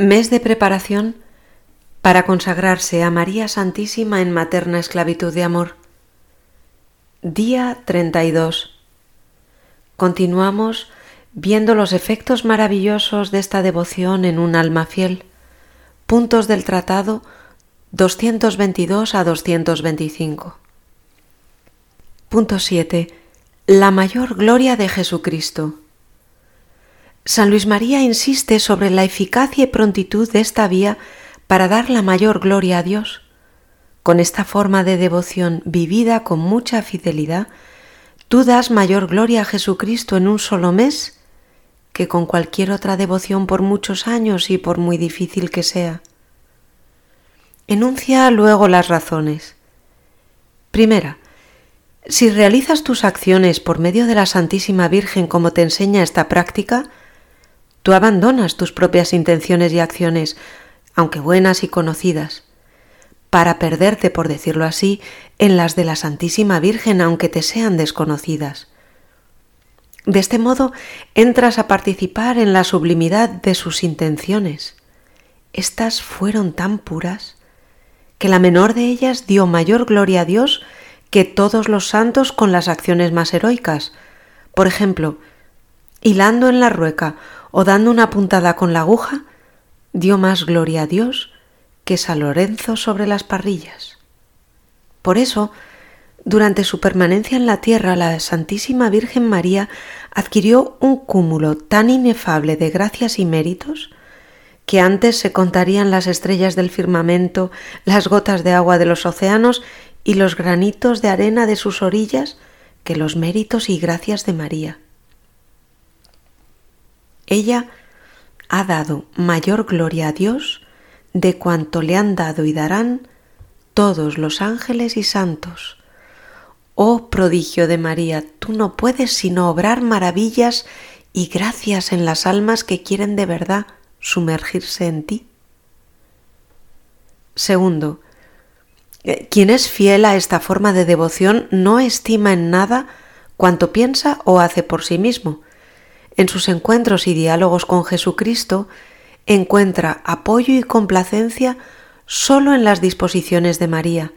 Mes de preparación para consagrarse a María Santísima en materna esclavitud de amor. Día 32. Continuamos viendo los efectos maravillosos de esta devoción en un alma fiel. Puntos del tratado 222 a 225. Punto 7. La mayor gloria de Jesucristo. San Luis María insiste sobre la eficacia y prontitud de esta vía para dar la mayor gloria a Dios. Con esta forma de devoción vivida con mucha fidelidad, tú das mayor gloria a Jesucristo en un solo mes que con cualquier otra devoción por muchos años y por muy difícil que sea. Enuncia luego las razones. Primera, si realizas tus acciones por medio de la Santísima Virgen como te enseña esta práctica, Tú abandonas tus propias intenciones y acciones, aunque buenas y conocidas, para perderte, por decirlo así, en las de la Santísima Virgen, aunque te sean desconocidas. De este modo entras a participar en la sublimidad de sus intenciones. Estas fueron tan puras que la menor de ellas dio mayor gloria a Dios que todos los santos con las acciones más heroicas. Por ejemplo, hilando en la rueca o dando una puntada con la aguja, dio más gloria a Dios que San Lorenzo sobre las parrillas. Por eso, durante su permanencia en la tierra, la Santísima Virgen María adquirió un cúmulo tan inefable de gracias y méritos que antes se contarían las estrellas del firmamento, las gotas de agua de los océanos y los granitos de arena de sus orillas que los méritos y gracias de María. Ella ha dado mayor gloria a Dios de cuanto le han dado y darán todos los ángeles y santos. Oh prodigio de María, tú no puedes sino obrar maravillas y gracias en las almas que quieren de verdad sumergirse en ti. Segundo, eh, quien es fiel a esta forma de devoción no estima en nada cuanto piensa o hace por sí mismo, en sus encuentros y diálogos con Jesucristo, encuentra apoyo y complacencia solo en las disposiciones de María.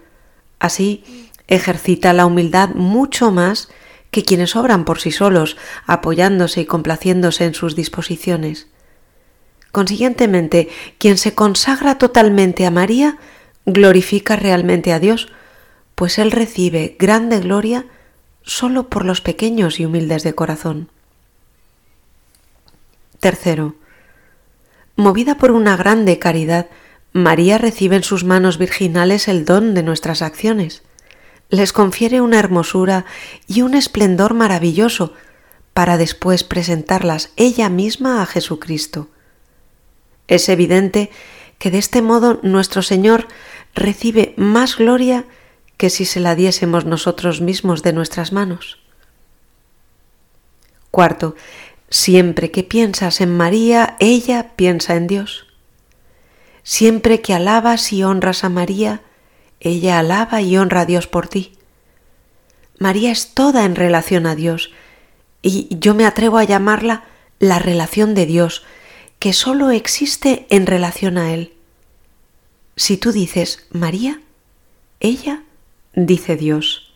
Así, ejercita la humildad mucho más que quienes obran por sí solos, apoyándose y complaciéndose en sus disposiciones. Consiguientemente, quien se consagra totalmente a María, glorifica realmente a Dios, pues Él recibe grande gloria solo por los pequeños y humildes de corazón. Tercero, movida por una grande caridad, María recibe en sus manos virginales el don de nuestras acciones. Les confiere una hermosura y un esplendor maravilloso para después presentarlas ella misma a Jesucristo. Es evidente que de este modo nuestro Señor recibe más gloria que si se la diésemos nosotros mismos de nuestras manos. Cuarto, Siempre que piensas en María, ella piensa en Dios. Siempre que alabas y honras a María, ella alaba y honra a Dios por ti. María es toda en relación a Dios, y yo me atrevo a llamarla la relación de Dios, que sólo existe en relación a Él. Si tú dices María, ella dice Dios.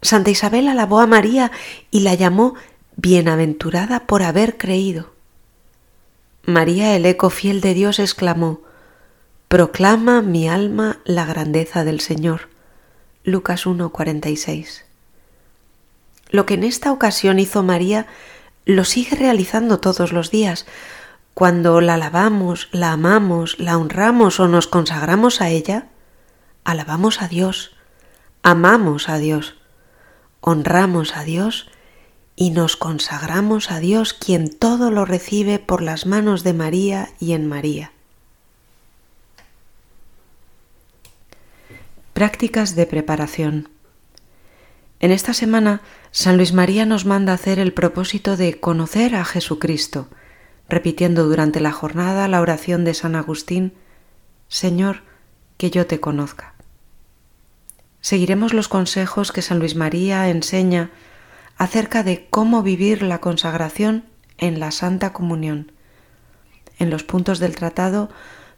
Santa Isabel alabó a María y la llamó bienaventurada por haber creído. María, el eco fiel de Dios, exclamó, Proclama mi alma la grandeza del Señor. Lucas 1:46. Lo que en esta ocasión hizo María lo sigue realizando todos los días. Cuando la alabamos, la amamos, la honramos o nos consagramos a ella, alabamos a Dios, amamos a Dios, honramos a Dios y nos consagramos a Dios quien todo lo recibe por las manos de María y en María. Prácticas de preparación. En esta semana, San Luis María nos manda hacer el propósito de conocer a Jesucristo, repitiendo durante la jornada la oración de San Agustín, Señor, que yo te conozca. Seguiremos los consejos que San Luis María enseña acerca de cómo vivir la consagración en la Santa Comunión. en los puntos del tratado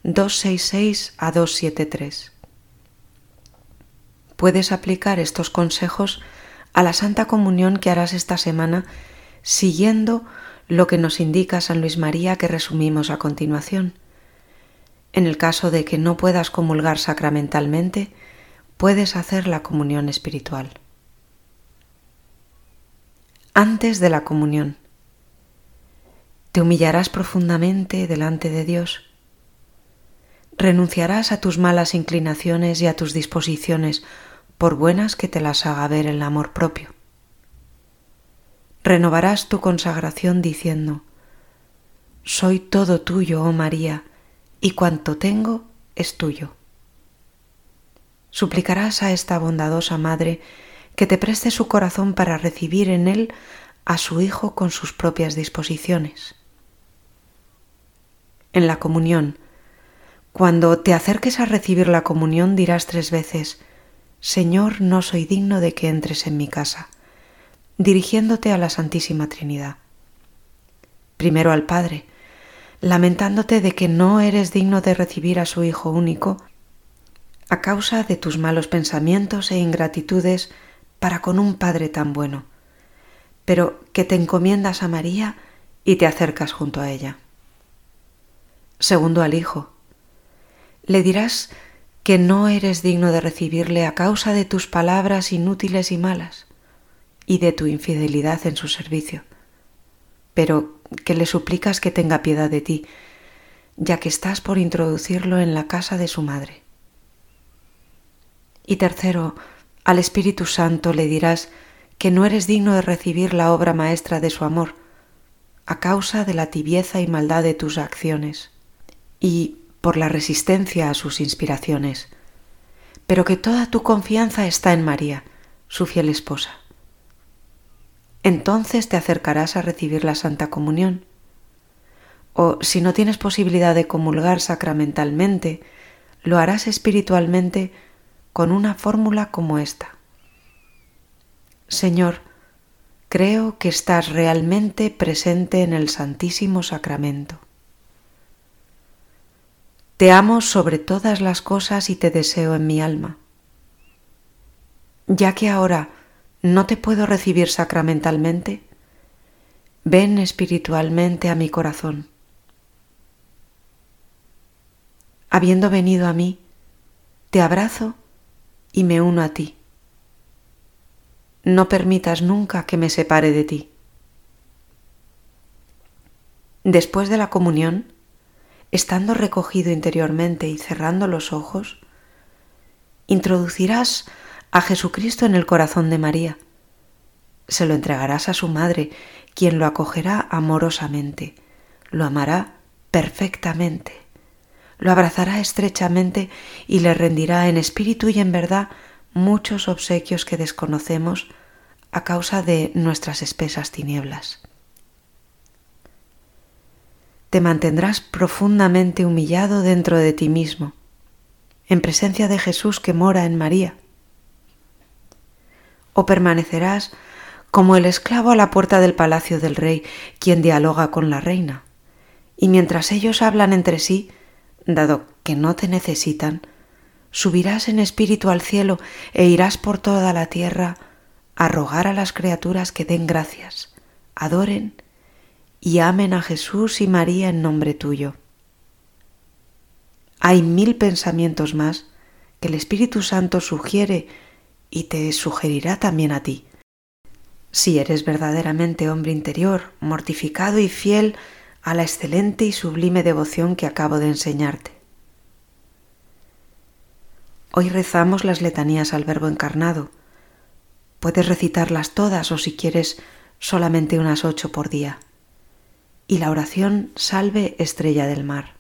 266 a 273. Puedes aplicar estos consejos a la Santa Comunión que harás esta semana siguiendo lo que nos indica San Luis María que resumimos a continuación. En el caso de que no puedas comulgar sacramentalmente, puedes hacer la comunión espiritual. Antes de la comunión, te humillarás profundamente delante de Dios. Renunciarás a tus malas inclinaciones y a tus disposiciones, por buenas que te las haga ver el amor propio. Renovarás tu consagración diciendo, Soy todo tuyo, oh María, y cuanto tengo es tuyo. Suplicarás a esta bondadosa Madre que te preste su corazón para recibir en él a su Hijo con sus propias disposiciones. En la comunión, cuando te acerques a recibir la comunión dirás tres veces, Señor, no soy digno de que entres en mi casa, dirigiéndote a la Santísima Trinidad. Primero al Padre, lamentándote de que no eres digno de recibir a su Hijo único, a causa de tus malos pensamientos e ingratitudes para con un Padre tan bueno, pero que te encomiendas a María y te acercas junto a ella. Segundo al Hijo, le dirás que no eres digno de recibirle a causa de tus palabras inútiles y malas y de tu infidelidad en su servicio, pero que le suplicas que tenga piedad de ti, ya que estás por introducirlo en la casa de su madre. Y tercero, al Espíritu Santo le dirás que no eres digno de recibir la obra maestra de su amor, a causa de la tibieza y maldad de tus acciones, y por la resistencia a sus inspiraciones, pero que toda tu confianza está en María, su fiel esposa. Entonces te acercarás a recibir la Santa Comunión. O si no tienes posibilidad de comulgar sacramentalmente, lo harás espiritualmente con una fórmula como esta. Señor, creo que estás realmente presente en el Santísimo Sacramento. Te amo sobre todas las cosas y te deseo en mi alma. Ya que ahora no te puedo recibir sacramentalmente, ven espiritualmente a mi corazón. Habiendo venido a mí, te abrazo y me uno a ti. No permitas nunca que me separe de ti. Después de la comunión, estando recogido interiormente y cerrando los ojos, introducirás a Jesucristo en el corazón de María. Se lo entregarás a su madre, quien lo acogerá amorosamente, lo amará perfectamente lo abrazará estrechamente y le rendirá en espíritu y en verdad muchos obsequios que desconocemos a causa de nuestras espesas tinieblas. Te mantendrás profundamente humillado dentro de ti mismo, en presencia de Jesús que mora en María, o permanecerás como el esclavo a la puerta del palacio del rey, quien dialoga con la reina, y mientras ellos hablan entre sí, dado que no te necesitan, subirás en espíritu al cielo e irás por toda la tierra a rogar a las criaturas que den gracias, adoren y amen a Jesús y María en nombre tuyo. Hay mil pensamientos más que el Espíritu Santo sugiere y te sugerirá también a ti. Si eres verdaderamente hombre interior, mortificado y fiel a la excelente y sublime devoción que acabo de enseñarte. Hoy rezamos las letanías al Verbo encarnado. Puedes recitarlas todas o si quieres solamente unas ocho por día. Y la oración Salve Estrella del Mar.